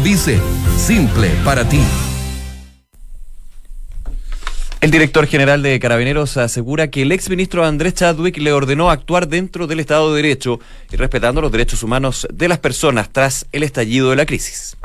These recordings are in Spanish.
Vice, simple para ti. El director general de Carabineros asegura que el exministro Andrés Chadwick le ordenó actuar dentro del Estado de Derecho y respetando los derechos humanos de las personas tras el estallido de la crisis.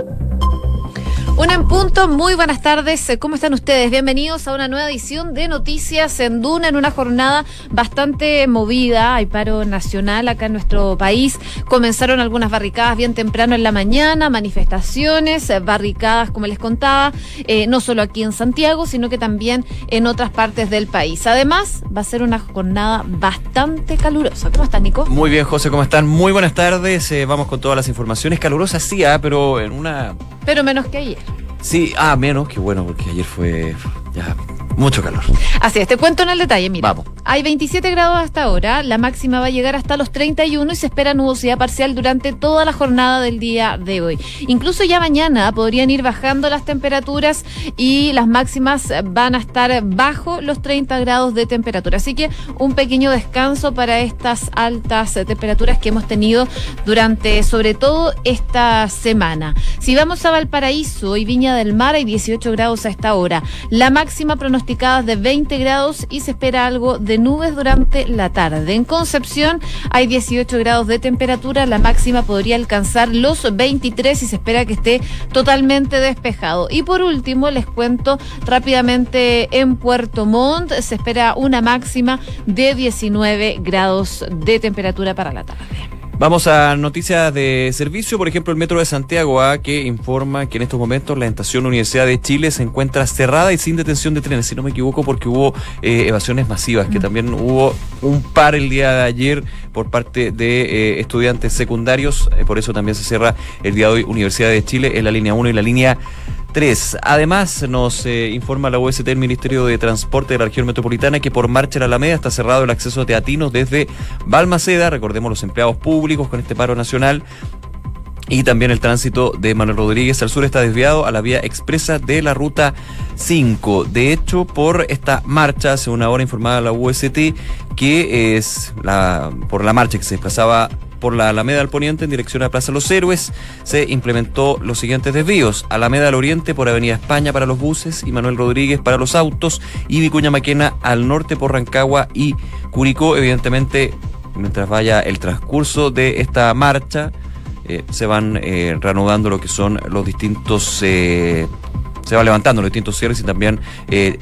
Una en punto, muy buenas tardes. ¿Cómo están ustedes? Bienvenidos a una nueva edición de Noticias en Duna, en una jornada bastante movida. Hay paro nacional acá en nuestro país. Comenzaron algunas barricadas bien temprano en la mañana, manifestaciones, barricadas, como les contaba, eh, no solo aquí en Santiago, sino que también en otras partes del país. Además, va a ser una jornada bastante calurosa. ¿Cómo estás, Nico? Muy bien, José, ¿cómo están? Muy buenas tardes. Eh, vamos con todas las informaciones. Calurosas sí, ah, pero en una pero menos que ayer. Sí, ah, menos, que bueno, porque ayer fue ya mucho calor. Así es, te cuento en el detalle, mira. Vamos. Hay 27 grados hasta ahora, la máxima va a llegar hasta los 31 y se espera nubosidad parcial durante toda la jornada del día de hoy. Incluso ya mañana podrían ir bajando las temperaturas y las máximas van a estar bajo los 30 grados de temperatura. Así que un pequeño descanso para estas altas temperaturas que hemos tenido durante sobre todo esta semana. Si vamos a Valparaíso y Viña del Mar hay 18 grados a esta hora. La máxima pronosticada es de 20 grados y se espera algo de nubes durante la tarde. En Concepción hay 18 grados de temperatura, la máxima podría alcanzar los 23 y se espera que esté totalmente despejado. Y por último, les cuento rápidamente en Puerto Montt se espera una máxima de 19 grados de temperatura para la tarde. Vamos a noticias de servicio, por ejemplo, el Metro de Santiago A, que informa que en estos momentos la estación Universidad de Chile se encuentra cerrada y sin detención de trenes, si no me equivoco, porque hubo eh, evasiones masivas, que también hubo un par el día de ayer por parte de eh, estudiantes secundarios, eh, por eso también se cierra el día de hoy Universidad de Chile en la línea 1 y la línea 3. Además, nos eh, informa la UST, el Ministerio de Transporte de la Región Metropolitana, que por marcha la Alameda está cerrado el acceso a teatinos desde Balmaceda, recordemos los empleados públicos con este paro nacional. Y también el tránsito de Manuel Rodríguez al sur está desviado a la vía expresa de la ruta 5. De hecho, por esta marcha, hace una hora informada la UST, que es la, por la marcha que se desplazaba por la Alameda al Poniente en dirección a Plaza Los Héroes, se implementó los siguientes desvíos. Alameda al Oriente por Avenida España para los buses y Manuel Rodríguez para los autos y Vicuña Maquena al norte por Rancagua y Curicó. Evidentemente, mientras vaya el transcurso de esta marcha, eh, se van eh, reanudando lo que son los distintos... Eh, se va levantando los distintos cierres y también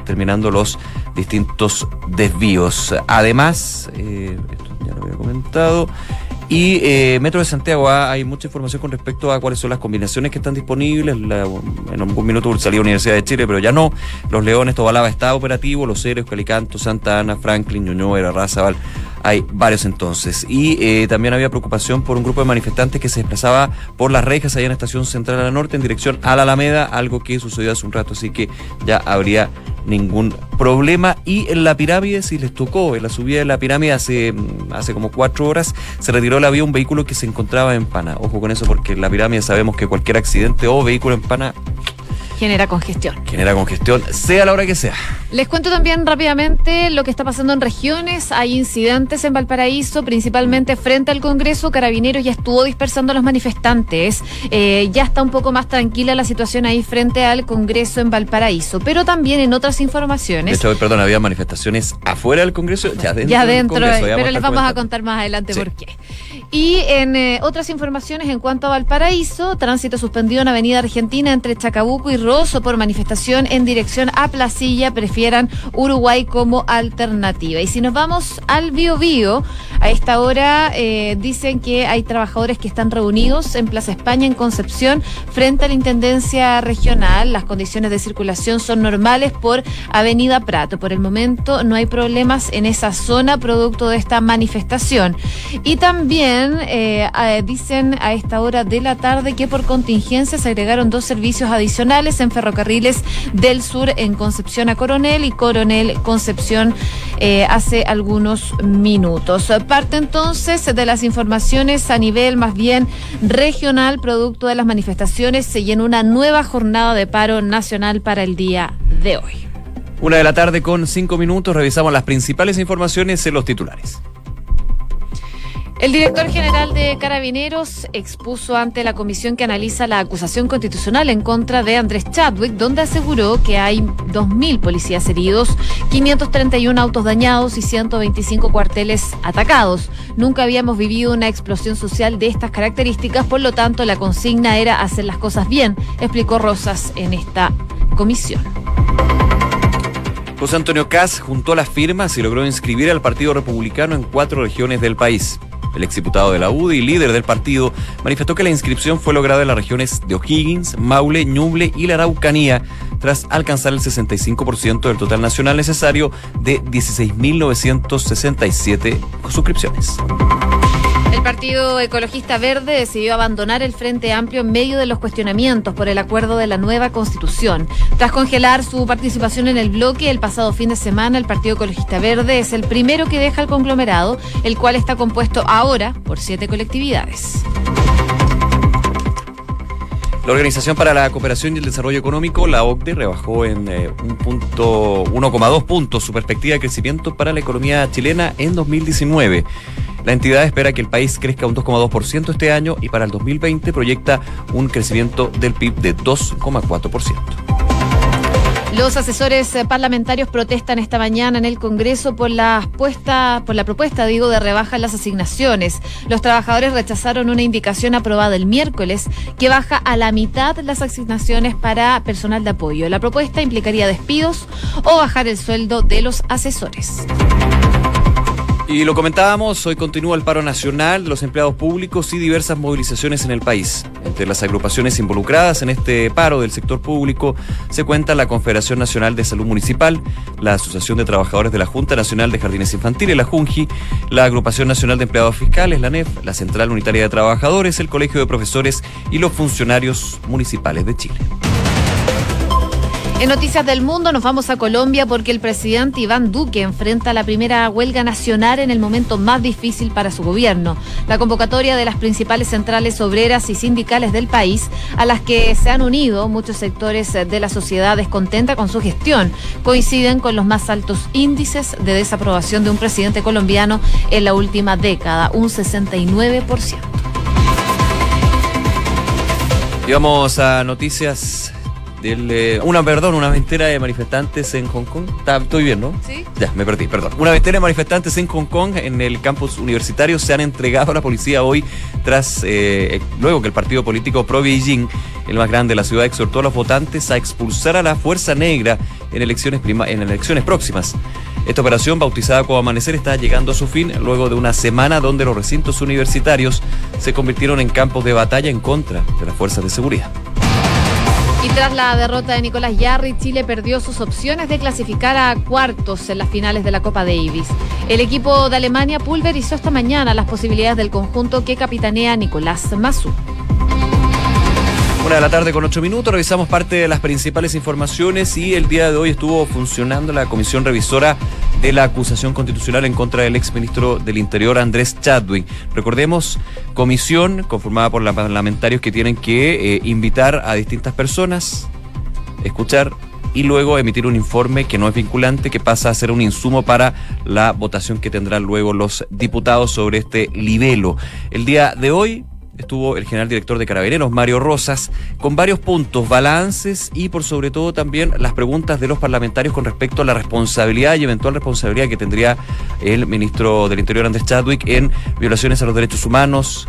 terminando los distintos desvíos. Además, esto ya lo había comentado, y eh, Metro de Santiago, ah, hay mucha información con respecto a cuáles son las combinaciones que están disponibles. en un minuto salió Universidad de Chile, pero ya no. Los Leones, Tobalaba está operativo, Los Héroes, Calicanto, Santa Ana, Franklin, Ñuñoa, Razabal. Hay varios entonces. Y eh, también había preocupación por un grupo de manifestantes que se desplazaba por las rejas allá en la estación central a la norte en dirección a la Alameda, algo que sucedió hace un rato, así que ya habría ningún problema. Y en la pirámide, si les tocó, en la subida de la pirámide hace, mm, hace como cuatro horas, se retiró la vía un vehículo que se encontraba en pana. Ojo con eso, porque en la pirámide sabemos que cualquier accidente o vehículo en pana Genera congestión. Genera congestión, sea la hora que sea. Les cuento también rápidamente lo que está pasando en regiones. Hay incidentes en Valparaíso, principalmente frente al Congreso. Carabineros ya estuvo dispersando a los manifestantes. Eh, ya está un poco más tranquila la situación ahí frente al Congreso en Valparaíso. Pero también en otras informaciones. De hecho, perdón, había manifestaciones afuera del Congreso, ya dentro. Ya dentro, pero les vamos a contar más adelante por qué. Y en eh, otras informaciones, en cuanto a Valparaíso, tránsito suspendido en Avenida Argentina entre Chacabuco y Rosso por manifestación en dirección a Placilla, prefieran Uruguay como alternativa. Y si nos vamos al Bio Bio, a esta hora eh, dicen que hay trabajadores que están reunidos en Plaza España, en Concepción, frente a la Intendencia Regional. Las condiciones de circulación son normales por Avenida Prato. Por el momento no hay problemas en esa zona producto de esta manifestación. Y también eh, dicen a esta hora de la tarde que por contingencia se agregaron dos servicios adicionales en ferrocarriles del sur en Concepción a Coronel y Coronel Concepción eh, hace algunos minutos. Parte entonces de las informaciones a nivel más bien regional, producto de las manifestaciones y en una nueva jornada de paro nacional para el día de hoy. Una de la tarde con cinco minutos revisamos las principales informaciones en los titulares. El director general de Carabineros expuso ante la comisión que analiza la acusación constitucional en contra de Andrés Chadwick, donde aseguró que hay 2.000 policías heridos, 531 autos dañados y 125 cuarteles atacados. Nunca habíamos vivido una explosión social de estas características, por lo tanto la consigna era hacer las cosas bien, explicó Rosas en esta comisión. José Antonio Kass juntó las firmas y logró inscribir al Partido Republicano en cuatro regiones del país. El exdiputado de la UDI líder del partido manifestó que la inscripción fue lograda en las regiones de O'Higgins, Maule, Ñuble y la Araucanía, tras alcanzar el 65% del total nacional necesario de 16.967 suscripciones. El Partido Ecologista Verde decidió abandonar el Frente Amplio en medio de los cuestionamientos por el acuerdo de la nueva Constitución. Tras congelar su participación en el bloque el pasado fin de semana, el Partido Ecologista Verde es el primero que deja el conglomerado, el cual está compuesto ahora por siete colectividades. La Organización para la Cooperación y el Desarrollo Económico, la OCDE, rebajó en eh, un punto 1,2 puntos su perspectiva de crecimiento para la economía chilena en 2019. La entidad espera que el país crezca un 2,2% este año y para el 2020 proyecta un crecimiento del PIB de 2,4%. Los asesores eh, parlamentarios protestan esta mañana en el Congreso por la, puesta, por la propuesta, digo, de rebaja en las asignaciones. Los trabajadores rechazaron una indicación aprobada el miércoles que baja a la mitad las asignaciones para personal de apoyo. La propuesta implicaría despidos o bajar el sueldo de los asesores. Y lo comentábamos, hoy continúa el paro nacional de los empleados públicos y diversas movilizaciones en el país. Entre las agrupaciones involucradas en este paro del sector público se cuenta la Confederación Nacional de Salud Municipal, la Asociación de Trabajadores de la Junta Nacional de Jardines Infantiles, la JUNJI, la Agrupación Nacional de Empleados Fiscales, la NEF, la Central Unitaria de Trabajadores, el Colegio de Profesores y los funcionarios municipales de Chile. En Noticias del Mundo nos vamos a Colombia porque el presidente Iván Duque enfrenta la primera huelga nacional en el momento más difícil para su gobierno. La convocatoria de las principales centrales obreras y sindicales del país, a las que se han unido muchos sectores de la sociedad descontenta con su gestión, coinciden con los más altos índices de desaprobación de un presidente colombiano en la última década, un 69%. Y vamos a noticias eh, una, perdón, una ventera de manifestantes en Hong Kong. estoy bien, ¿no? Sí. Ya, me perdí, perdón. Una ventera de manifestantes en Hong Kong, en el campus universitario, se han entregado a la policía hoy tras, eh, luego que el partido político pro Beijing, el más grande de la ciudad, exhortó a los votantes a expulsar a la Fuerza Negra en elecciones, en elecciones próximas. Esta operación, bautizada como Amanecer, está llegando a su fin luego de una semana donde los recintos universitarios se convirtieron en campos de batalla en contra de las fuerzas de seguridad. Y tras la derrota de Nicolás Yarri, Chile perdió sus opciones de clasificar a cuartos en las finales de la Copa Davis. El equipo de Alemania pulverizó esta mañana las posibilidades del conjunto que capitanea Nicolás Massú. Una de la tarde con ocho minutos, revisamos parte de las principales informaciones y el día de hoy estuvo funcionando la comisión revisora de la acusación constitucional en contra del exministro del Interior Andrés Chadwick. Recordemos, comisión conformada por los parlamentarios que tienen que eh, invitar a distintas personas, escuchar y luego emitir un informe que no es vinculante, que pasa a ser un insumo para la votación que tendrán luego los diputados sobre este libelo. El día de hoy estuvo el general director de Carabineros, Mario Rosas, con varios puntos, balances y por sobre todo también las preguntas de los parlamentarios con respecto a la responsabilidad y eventual responsabilidad que tendría el ministro del Interior, Andrés Chadwick, en violaciones a los derechos humanos,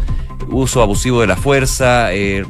uso abusivo de la fuerza, eh,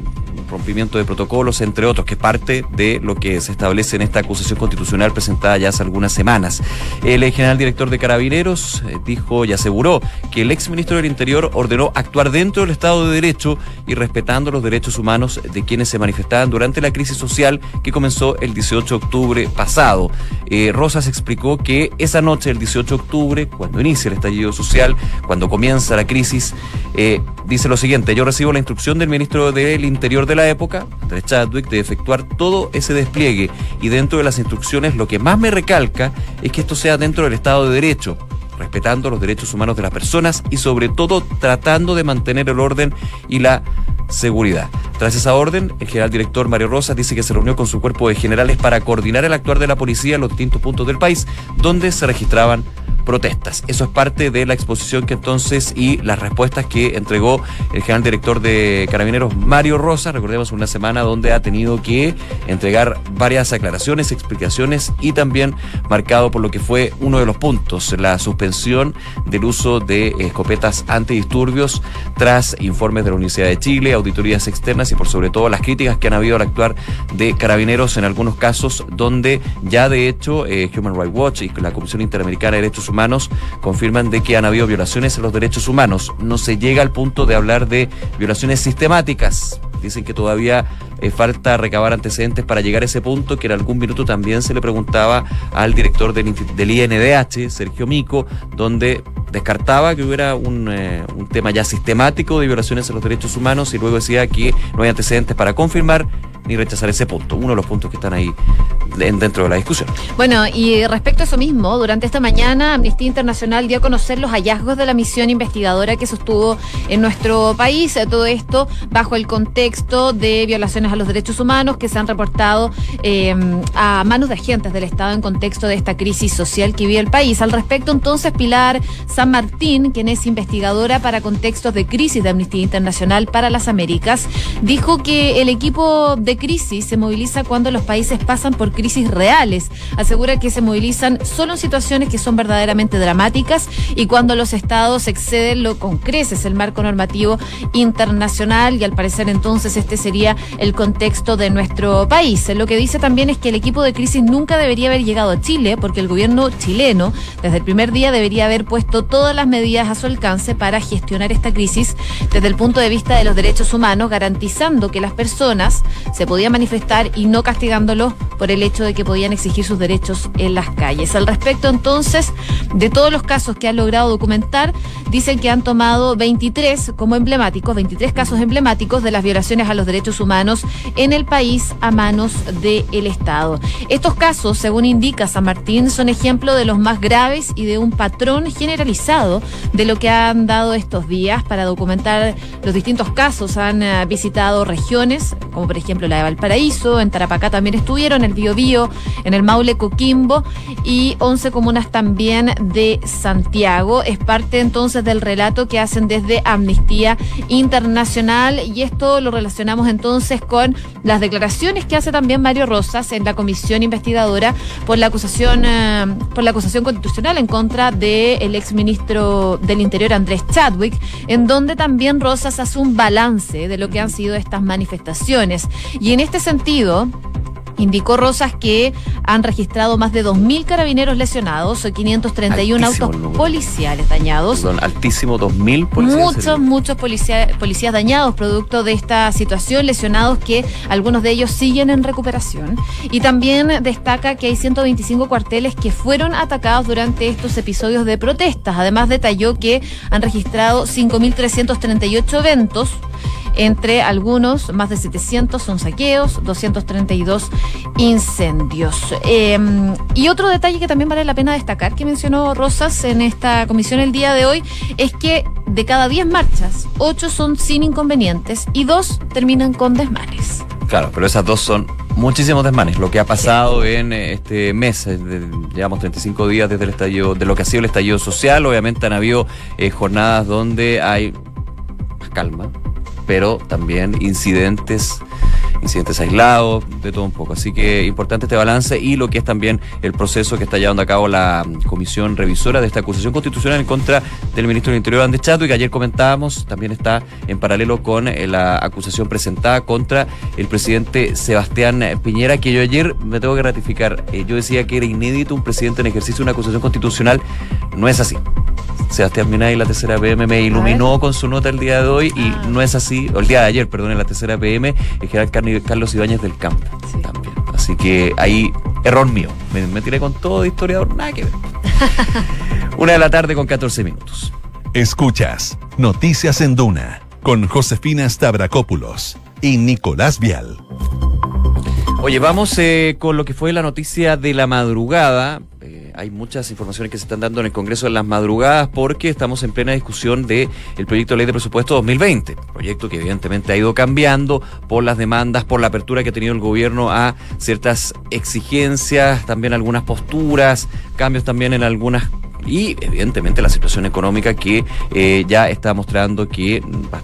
rompimiento de protocolos, entre otros, que es parte de lo que se establece en esta acusación constitucional presentada ya hace algunas semanas. El general director de Carabineros eh, dijo y aseguró que el ex ministro del Interior ordenó actuar dentro del Estado de Derecho y respetando los derechos humanos de quienes se manifestaban durante la crisis social que comenzó el 18 de octubre pasado. Eh, Rosas explicó que esa noche, el 18 de octubre, cuando inicia el estallido social, cuando comienza la crisis, eh, dice lo siguiente, yo recibo la instrucción del ministro del Interior de la época, Andrés Chadwick, de efectuar todo ese despliegue. Y dentro de las instrucciones lo que más me recalca es que esto sea dentro del Estado de Derecho respetando los derechos humanos de las personas y sobre todo tratando de mantener el orden y la seguridad. Tras esa orden, el general director Mario Rosas dice que se reunió con su cuerpo de generales para coordinar el actuar de la policía en los distintos puntos del país donde se registraban protestas. Eso es parte de la exposición que entonces y las respuestas que entregó el general director de Carabineros, Mario Rosa, recordemos una semana donde ha tenido que entregar varias aclaraciones, explicaciones y también marcado por lo que fue uno de los puntos, la suspensión del uso de escopetas antidisturbios tras informes de la Universidad de Chile, auditorías externas y por sobre todo las críticas que han habido al actuar de Carabineros en algunos casos donde ya de hecho eh, Human Rights Watch y la Comisión Interamericana de Derechos Humanos confirman de que han habido violaciones a los derechos humanos. No se llega al punto de hablar de violaciones sistemáticas. Dicen que todavía eh, falta recabar antecedentes para llegar a ese punto, que en algún minuto también se le preguntaba al director del, INDH, Sergio Mico, donde descartaba que hubiera un, eh, un tema ya sistemático de violaciones a los derechos humanos y luego decía que no hay antecedentes para confirmar ni rechazar ese punto, uno de los puntos que están ahí dentro de la discusión. Bueno, y respecto a eso mismo, durante esta mañana Amnistía Internacional dio a conocer los hallazgos de la misión investigadora que sostuvo en nuestro país, todo esto bajo el contexto de violaciones a los derechos humanos que se han reportado eh, a manos de agentes del Estado en contexto de esta crisis social que vive el país. Al respecto, entonces, Pilar San Martín, quien es investigadora para contextos de crisis de Amnistía Internacional para las Américas, dijo que el equipo de crisis se moviliza cuando los países pasan por crisis reales. Asegura que se movilizan solo en situaciones que son verdaderamente dramáticas y cuando los estados exceden lo con creces el marco normativo internacional y al parecer entonces este sería el contexto de nuestro país. Lo que dice también es que el equipo de crisis nunca debería haber llegado a Chile porque el gobierno chileno desde el primer día debería haber puesto todas las medidas a su alcance para gestionar esta crisis desde el punto de vista de los derechos humanos, garantizando que las personas se se podía manifestar y no castigándolo por el hecho de que podían exigir sus derechos en las calles. Al respecto, entonces, de todos los casos que han logrado documentar, dicen que han tomado 23 como emblemáticos, 23 casos emblemáticos de las violaciones a los derechos humanos en el país a manos del Estado. Estos casos, según indica San Martín, son ejemplo de los más graves y de un patrón generalizado de lo que han dado estos días para documentar los distintos casos. Han eh, visitado regiones, como por ejemplo de Valparaíso, en Tarapacá también estuvieron, el Biobío, en el Maule Coquimbo y 11 comunas también de Santiago. Es parte entonces del relato que hacen desde Amnistía Internacional y esto lo relacionamos entonces con las declaraciones que hace también Mario Rosas en la comisión investigadora por la acusación eh, por la acusación constitucional en contra del exministro del Interior Andrés Chadwick, en donde también Rosas hace un balance de lo que han sido estas manifestaciones. Y en este sentido, Indicó Rosas que han registrado más de 2.000 carabineros lesionados, 531 autos policiales dañados. Perdón, altísimo, 2.000 policías. Muchos, muchos policías dañados producto de esta situación, lesionados que algunos de ellos siguen en recuperación. Y también destaca que hay 125 cuarteles que fueron atacados durante estos episodios de protestas. Además detalló que han registrado 5.338 eventos entre algunos, más de 700 son saqueos, 232 incendios. Em, y otro detalle que también vale la pena destacar, que mencionó Rosas en esta comisión el día de hoy, es que de cada 10 marchas, 8 son sin inconvenientes y 2 terminan con desmanes. Claro, pero esas dos son muchísimos desmanes. Lo que ha pasado en eh, este mes, eh, llevamos 35 días desde el estallido, de lo que ha sido el estallido social, obviamente han habido eh, jornadas donde hay más calma, pero también incidentes incidentes aislados, de todo un poco. Así que importante este balance y lo que es también el proceso que está llevando a cabo la comisión revisora de esta acusación constitucional en contra del ministro del Interior, Andrés Chato, y que ayer comentábamos, también está en paralelo con eh, la acusación presentada contra el presidente Sebastián Piñera, que yo ayer me tengo que ratificar. Eh, yo decía que era inédito un presidente en ejercicio de una acusación constitucional. No es así. Sebastián Minay, la tercera PM, me iluminó con su nota el día de hoy y ah. no es así, o el día de ayer, perdón, en la tercera PM, el general Carlos Ibáñez del Campo también. Así que ahí, error mío. Me, tiré con todo de historiador, nada que ver. Una de la tarde con 14 minutos. Escuchas Noticias en Duna con Josefina Stavrakopoulos y Nicolás Vial. Oye, vamos eh, con lo que fue la noticia de la madrugada. Hay muchas informaciones que se están dando en el Congreso en las madrugadas porque estamos en plena discusión del el proyecto de ley de presupuesto 2020, proyecto que evidentemente ha ido cambiando por las demandas, por la apertura que ha tenido el gobierno a ciertas exigencias, también algunas posturas, cambios también en algunas y evidentemente la situación económica que eh, ya está mostrando que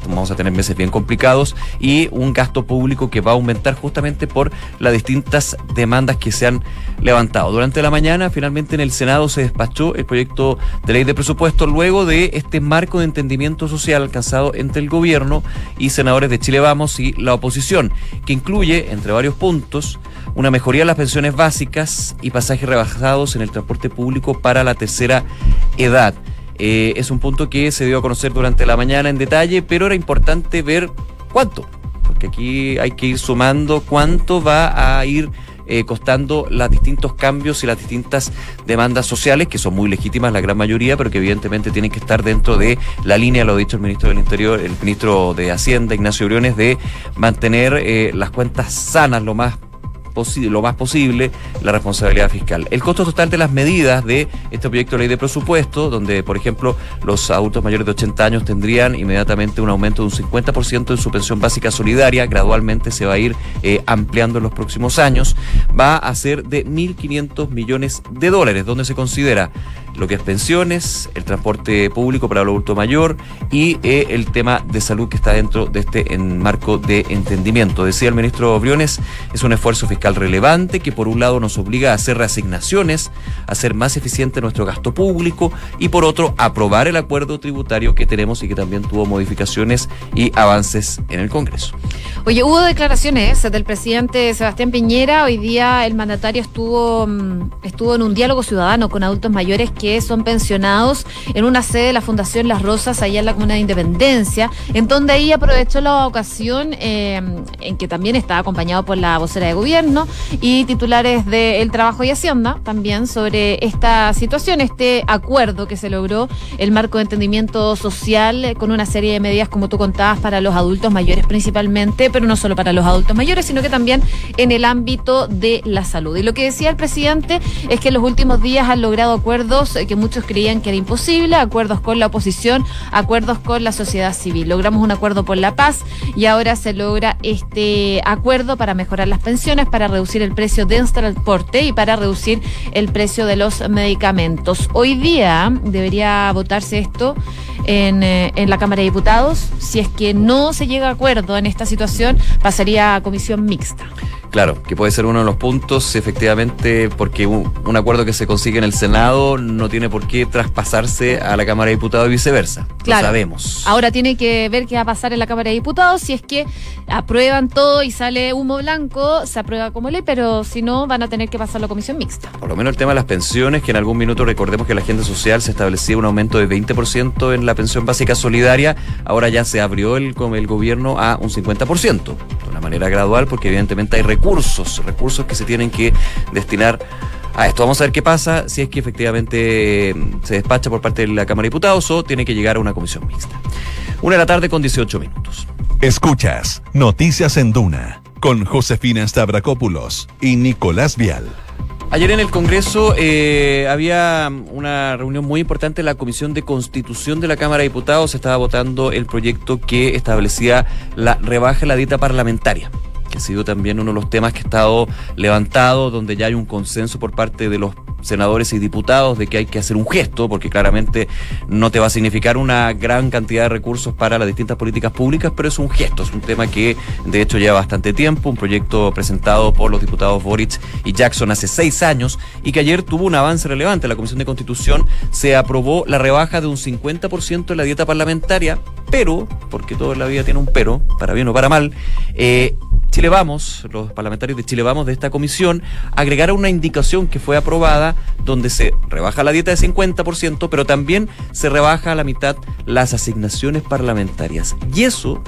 vamos a tener meses bien complicados y un gasto público que va a aumentar justamente por las distintas demandas que se han levantado. Durante la mañana finalmente en el Senado se despachó el proyecto de ley de presupuesto luego de este marco de entendimiento social alcanzado entre el gobierno y senadores de Chile Vamos y la oposición, que incluye, entre varios puntos, una mejoría en las pensiones básicas y pasajes rebajados en el transporte público para la tercera edad. Eh, es un punto que se dio a conocer durante la mañana en detalle, pero era importante ver cuánto, porque aquí hay que ir sumando cuánto va a ir eh, costando los distintos cambios y las distintas demandas sociales, que son muy legítimas la gran mayoría, pero que evidentemente tienen que estar dentro de la línea, lo ha dicho el ministro del Interior, el ministro de Hacienda, Ignacio Briones, de mantener eh, las cuentas sanas lo más lo más posible la responsabilidad fiscal. El costo total de las medidas de este proyecto de ley de presupuesto, donde, por ejemplo, los adultos mayores de 80 años tendrían inmediatamente un aumento de un 50% en su pensión básica solidaria, gradualmente se va a ir eh, ampliando en los próximos años, va a ser de 1.500 millones de dólares, donde se considera lo que es pensiones, el transporte público para el adulto mayor y eh, el tema de salud que está dentro de este marco de entendimiento. Decía el ministro Briones, es un esfuerzo fiscal relevante que por un lado nos obliga a hacer reasignaciones, a hacer más eficiente nuestro gasto público y por otro aprobar el acuerdo tributario que tenemos y que también tuvo modificaciones y avances en el Congreso. Oye, hubo declaraciones del presidente Sebastián Piñera. Hoy día el mandatario estuvo, mm, estuvo en un diálogo ciudadano con adultos mayores que son pensionados en una sede de la Fundación Las Rosas, allá en la Comuna de Independencia, en donde ahí aprovechó la ocasión eh, en que también estaba acompañado por la vocera de gobierno y titulares de El Trabajo y Hacienda también sobre esta situación, este acuerdo que se logró, el marco de entendimiento social con una serie de medidas, como tú contabas, para los adultos mayores principalmente, pero no solo para los adultos mayores, sino que también en el ámbito de la salud. Y lo que decía el presidente es que en los últimos días han logrado acuerdos eh, que muchos creían que era imposible, acuerdos con la oposición, acuerdos con la sociedad civil. Logramos un acuerdo por la paz y ahora se logra este acuerdo para mejorar las pensiones, para reducir el precio del transporte y para reducir el precio de los medicamentos. Hoy día debería votarse esto en, eh, en la Cámara de Diputados. Si es que no se llega a acuerdo en esta situación, pasaría a comisión mixta. Claro, que puede ser uno de los puntos, efectivamente, porque un, acuerdo que se consigue en el Senado no tiene por qué traspasarse a la Cámara de Diputados y viceversa. Claro. Lo sabemos. Ahora tiene que ver qué va a pasar en la Cámara de Diputados. Si es que aprueban todo y sale humo blanco, se aprueba como ley, pero si no, van a tener que pasar la comisión mixta. Por lo menos el tema de las pensiones, que en algún minuto recordemos que la agenda social se establecía un aumento de 20% en la pensión básica solidaria. Ahora ya se abrió el, el gobierno a un 50%, de una manera gradual, porque evidentemente hay recursos, recursos que se tienen que destinar a esto. Vamos a ver qué pasa, si es que efectivamente eh, se despacha por parte de la Cámara de Diputados o tiene que llegar a una comisión mixta. Una de la tarde con 18 minutos. Escuchas Noticias en Duna con Josefina Stavrakopoulos y Nicolás Vial. Ayer en el Congreso eh, había una reunión muy importante en la Comisión de Constitución de la Cámara de Diputados. Se estaba votando el proyecto que establecía la rebaja de la dieta parlamentaria ha sido también uno de los temas que ha estado levantado, donde ya hay un consenso por parte de los senadores y diputados de que hay que hacer un gesto, porque claramente no te va a significar una gran cantidad de recursos para las distintas políticas públicas, pero es un gesto, es un tema que de hecho lleva bastante tiempo, un proyecto presentado por los diputados Boric y Jackson hace seis años y que ayer tuvo un avance relevante. La Comisión de Constitución se aprobó la rebaja de un 50% en la dieta parlamentaria, pero, porque todo en la vida tiene un pero, para bien o para mal, eh, Chile Vamos, los parlamentarios de Chile Vamos de esta comisión, agregaron una indicación que fue aprobada donde se rebaja la dieta de 50%, pero también se rebaja a la mitad las asignaciones parlamentarias. Y eso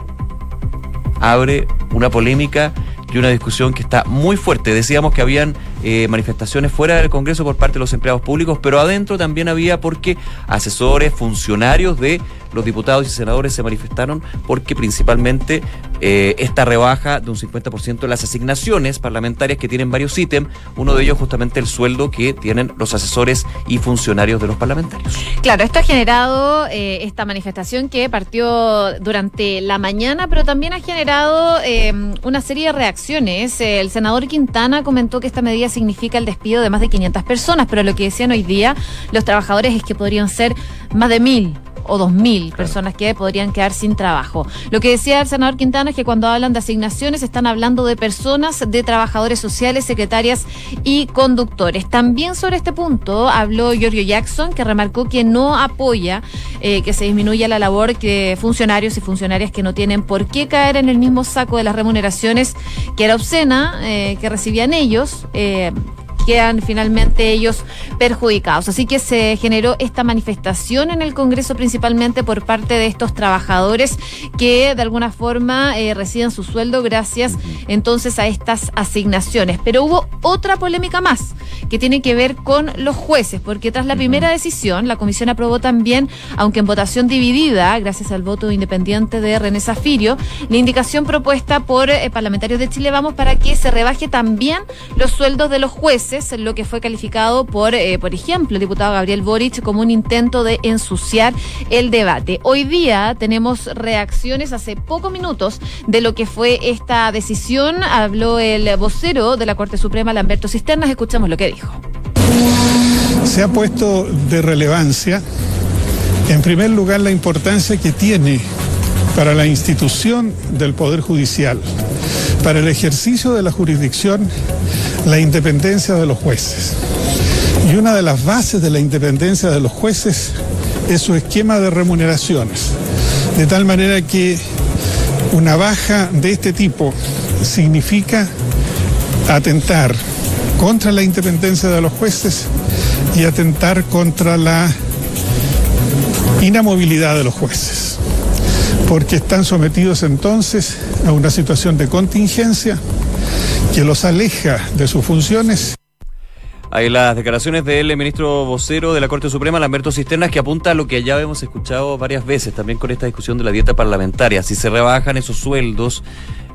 abre una polémica y una discusión que está muy fuerte. Decíamos que habían eh, manifestaciones fuera del Congreso por parte de los empleados públicos, pero adentro también había porque asesores, funcionarios de los diputados y senadores se manifestaron porque principalmente eh, esta rebaja de un 50% de las asignaciones parlamentarias que tienen varios ítems, uno de ellos justamente el sueldo que tienen los asesores y funcionarios de los parlamentarios. Claro, esto ha generado eh, esta manifestación que partió durante la mañana, pero también ha generado eh, una serie de reacciones. El senador Quintana comentó que esta medida significa el despido de más de 500 personas, pero lo que decían hoy día los trabajadores es que podrían ser más de mil o 2.000 personas que podrían quedar sin trabajo. Lo que decía el senador Quintana es que cuando hablan de asignaciones están hablando de personas, de trabajadores sociales, secretarias y conductores. También sobre este punto habló Giorgio Jackson, que remarcó que no apoya eh, que se disminuya la labor de funcionarios y funcionarias que no tienen por qué caer en el mismo saco de las remuneraciones que era obscena eh, que recibían ellos. Eh, quedan finalmente ellos perjudicados. Así que se generó esta manifestación en el Congreso principalmente por parte de estos trabajadores que de alguna forma eh, reciben su sueldo gracias entonces a estas asignaciones. Pero hubo otra polémica más que tiene que ver con los jueces, porque tras la primera decisión la comisión aprobó también, aunque en votación dividida, gracias al voto independiente de René Zafirio, la indicación propuesta por eh, parlamentarios de Chile Vamos para que se rebaje también los sueldos de los jueces lo que fue calificado por, eh, por ejemplo, el diputado Gabriel Boric como un intento de ensuciar el debate. Hoy día tenemos reacciones hace pocos minutos de lo que fue esta decisión. Habló el vocero de la Corte Suprema, Lamberto Cisternas. Escuchamos lo que dijo. Se ha puesto de relevancia, en primer lugar, la importancia que tiene para la institución del Poder Judicial, para el ejercicio de la jurisdicción la independencia de los jueces. Y una de las bases de la independencia de los jueces es su esquema de remuneraciones. De tal manera que una baja de este tipo significa atentar contra la independencia de los jueces y atentar contra la inamovilidad de los jueces, porque están sometidos entonces a una situación de contingencia que los aleja de sus funciones. Hay las declaraciones del ministro vocero de la Corte Suprema, Lamberto Cisternas, que apunta a lo que ya hemos escuchado varias veces, también con esta discusión de la dieta parlamentaria. Si se rebajan esos sueldos,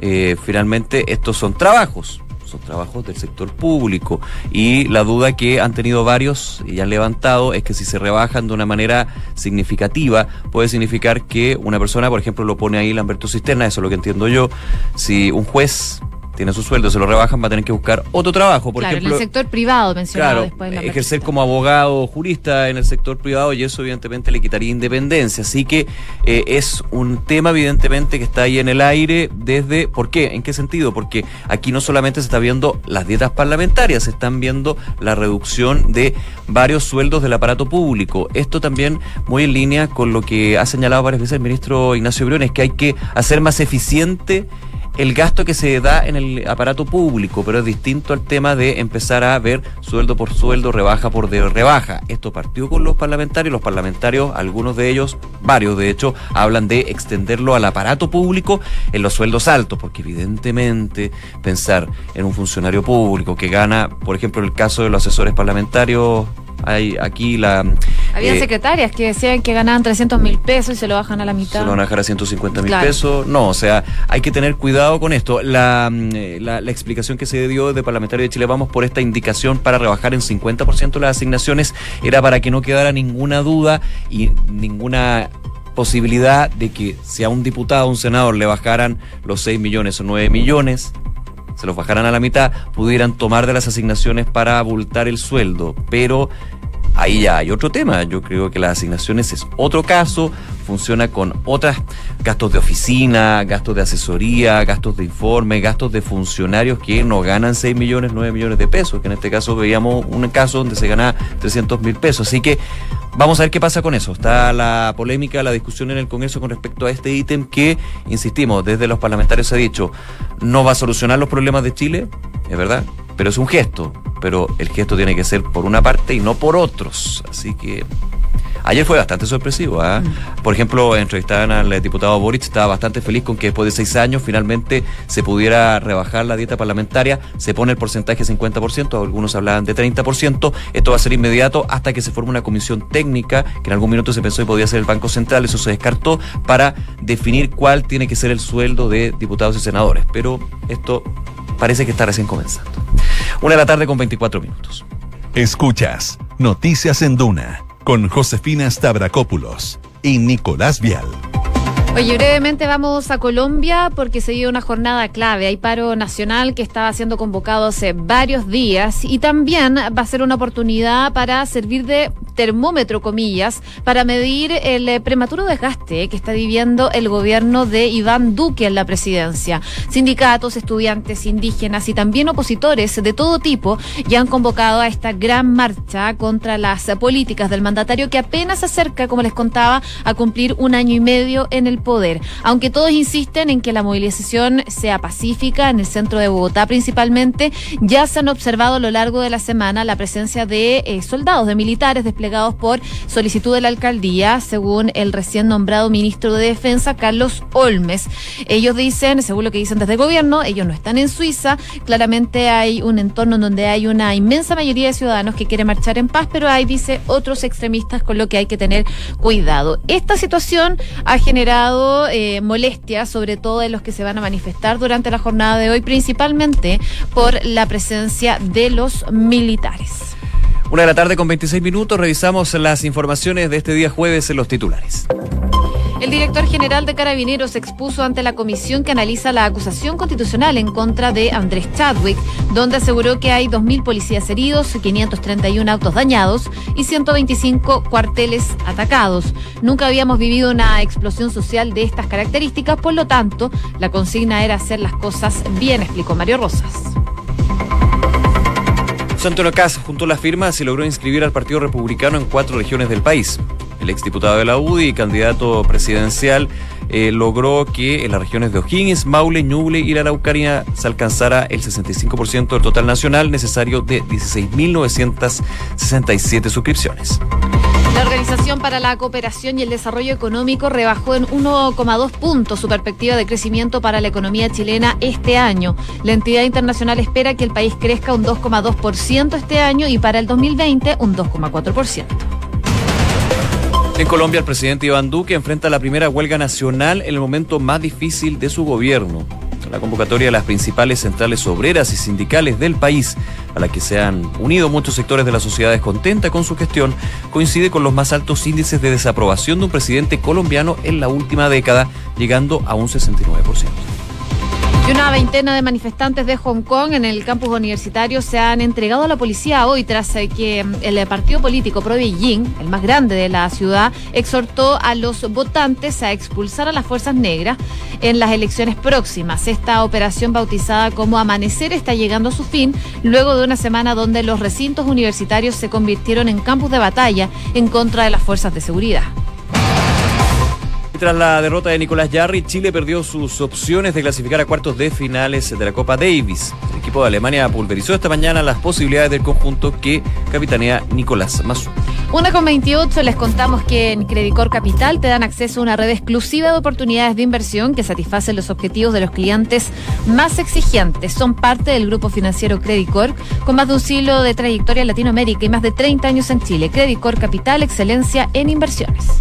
eh, finalmente estos son trabajos, son trabajos del sector público. Y la duda que han tenido varios y han levantado es que si se rebajan de una manera significativa, puede significar que una persona, por ejemplo, lo pone ahí Lamberto Cisterna, eso es lo que entiendo yo, si un juez tiene su sueldo, se lo rebajan, va a tener que buscar otro trabajo. Por claro, ejemplo, en el sector privado mencionado después. La ejercer como abogado o jurista en el sector privado y eso evidentemente le quitaría independencia. Así que eh, es un tema evidentemente que está ahí en el aire desde... ¿Por qué? ¿En qué sentido? Porque aquí no solamente se está viendo las dietas parlamentarias, se están viendo la reducción de varios sueldos del aparato público. Esto también muy en línea con lo que ha señalado varias veces el ministro Ignacio Briones, que hay que hacer más eficiente el gasto que se da en el aparato público, pero es distinto al tema de empezar a ver sueldo por sueldo, rebaja por rebaja. Esto partió con los parlamentarios, los parlamentarios, algunos de ellos, varios de hecho, hablan de extenderlo al aparato público en los sueldos altos, porque evidentemente pensar en un funcionario público que gana, por ejemplo, el caso de los asesores parlamentarios, hay aquí la... Había eh, secretarias que decían que ganaban 300 mil pesos y se lo bajan a la mitad. Se lo van a dejar a 150 mil pesos. No, o sea, hay que tener cuidado con esto. La, mm, eh, la, la, explicación que se dio de parlamentario de Chile Vamos por esta indicación para rebajar en 50% las asignaciones era para que no quedara ninguna duda y ninguna posibilidad de que si a un diputado o un senador le bajaran los 6 millones o 9 millones, se los bajaran a la mitad, pudieran tomar de las asignaciones para abultar el sueldo. Pero ahí ya hay otro tema. Yo creo que las asignaciones es otro caso, funciona con otros gastos de oficina, gastos de asesoría, gastos de informe, gastos de funcionarios que no ganan 6 millones, 9 millones de pesos, que en este caso veíamos un caso donde se gana 300 mil pesos. Así que Vamos a ver qué pasa con eso. Está la polémica, la discusión en el Congreso con respecto a este ítem que, insistimos, desde los parlamentarios se ha dicho, no va a solucionar los problemas de Chile, es verdad, pero es un gesto. Pero el gesto tiene que ser por una parte y no por otros. Así que Ayer fue bastante sorpresivo. Mm. Por ejemplo, entrevistaban al diputado Boric, estaba bastante feliz con que después de seis años finalmente se pudiera rebajar la dieta parlamentaria. Se pone el porcentaje 50%, algunos hablaban de 30%. Esto va a ser inmediato hasta que se forme una comisión técnica, que en algún minuto se pensó que podía ser el Banco Central, eso se descartó, para definir cuál tiene que ser el sueldo de diputados y senadores. Pero esto parece que está recién comenzando. Una de la tarde con 24 minutos. Escuchas Noticias en Duna con Josefina Stavrakopoulos y Nicolás Vial. Oye, brevemente vamos a Colombia porque se dio una jornada clave. Hay paro nacional que estaba siendo convocado hace varios días y también va a ser una oportunidad para servir de termómetro, comillas, para medir el eh, prematuro desgaste que está viviendo el gobierno de Iván Duque en la presidencia. Sindicatos, estudiantes, indígenas y también opositores de todo tipo ya han convocado a esta gran marcha contra las políticas del mandatario que apenas se acerca, como les contaba, a cumplir un año y medio en el poder. Aunque todos insisten en que la movilización sea pacífica, en el centro de Bogotá principalmente, ya se han observado a lo largo de la semana la presencia de eh, soldados, de militares desplegados por solicitud de la alcaldía, según el recién nombrado ministro de Defensa, Carlos Olmes. Ellos dicen, según lo que dicen desde el gobierno, ellos no están en Suiza. Claramente hay un entorno en donde hay una inmensa mayoría de ciudadanos que quiere marchar en paz, pero hay, dice, otros extremistas con lo que hay que tener cuidado. Esta situación ha generado eh, molestia, sobre todo de los que se van a manifestar durante la jornada de hoy, principalmente por la presencia de los militares. Una de la tarde con 26 minutos, revisamos las informaciones de este día jueves en los titulares. El director general de Carabineros expuso ante la comisión que analiza la acusación constitucional en contra de Andrés Chadwick, donde aseguró que hay 2.000 policías heridos, 531 autos dañados y 125 cuarteles atacados. Nunca habíamos vivido una explosión social de estas características, por lo tanto, la consigna era hacer las cosas bien, explicó Mario Rosas. Antonio Cas junto a las firmas y logró inscribir al Partido Republicano en cuatro regiones del país. El exdiputado de la UDI y candidato presidencial eh, logró que en las regiones de O'Higgins, Maule, Ñuble y la Araucanía se alcanzara el 65% del total nacional necesario de 16.967 suscripciones. La Organización para la Cooperación y el Desarrollo Económico rebajó en 1,2 puntos su perspectiva de crecimiento para la economía chilena este año. La entidad internacional espera que el país crezca un 2,2% este año y para el 2020 un 2,4%. En Colombia, el presidente Iván Duque enfrenta la primera huelga nacional en el momento más difícil de su gobierno. La convocatoria de las principales centrales obreras y sindicales del país, a la que se han unido muchos sectores de la sociedad descontenta con su gestión, coincide con los más altos índices de desaprobación de un presidente colombiano en la última década, llegando a un 69%. Y una veintena de manifestantes de Hong Kong en el campus universitario se han entregado a la policía hoy tras eh, que mm, el partido político pro Beijing, el más grande de la ciudad, exhortó a los votantes a expulsar a las fuerzas negras en las elecciones próximas. Esta operación bautizada como Amanecer está llegando a su fin luego de una semana donde los recintos universitarios se convirtieron en campus de batalla en contra de las fuerzas de seguridad. Tras la derrota de Nicolás Jarry, Chile perdió sus opciones de clasificar a cuartos de finales de la Copa Davis. El equipo de Alemania pulverizó esta mañana las posibilidades del conjunto que capitanea Nicolás Mazú. Una con 28 les contamos que en Credicor Capital te dan acceso a una red exclusiva de oportunidades de inversión que satisfacen los objetivos de los clientes más exigentes. Son parte del grupo financiero Credicor con más de un siglo de trayectoria en Latinoamérica y más de 30 años en Chile. Credicor Capital, excelencia en inversiones.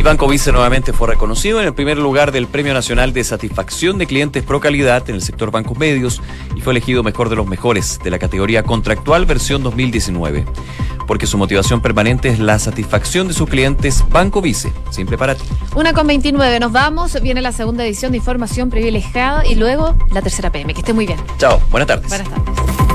Y Banco Vice nuevamente fue reconocido en el primer lugar del Premio Nacional de Satisfacción de Clientes Pro Calidad en el sector bancos medios y fue elegido mejor de los mejores de la categoría contractual versión 2019. Porque su motivación permanente es la satisfacción de sus clientes Banco Vice. Simple para ti. Una con 29, nos vamos. Viene la segunda edición de Información Privilegiada y luego la tercera PM. Que esté muy bien. Chao, buenas tardes. Buenas tardes.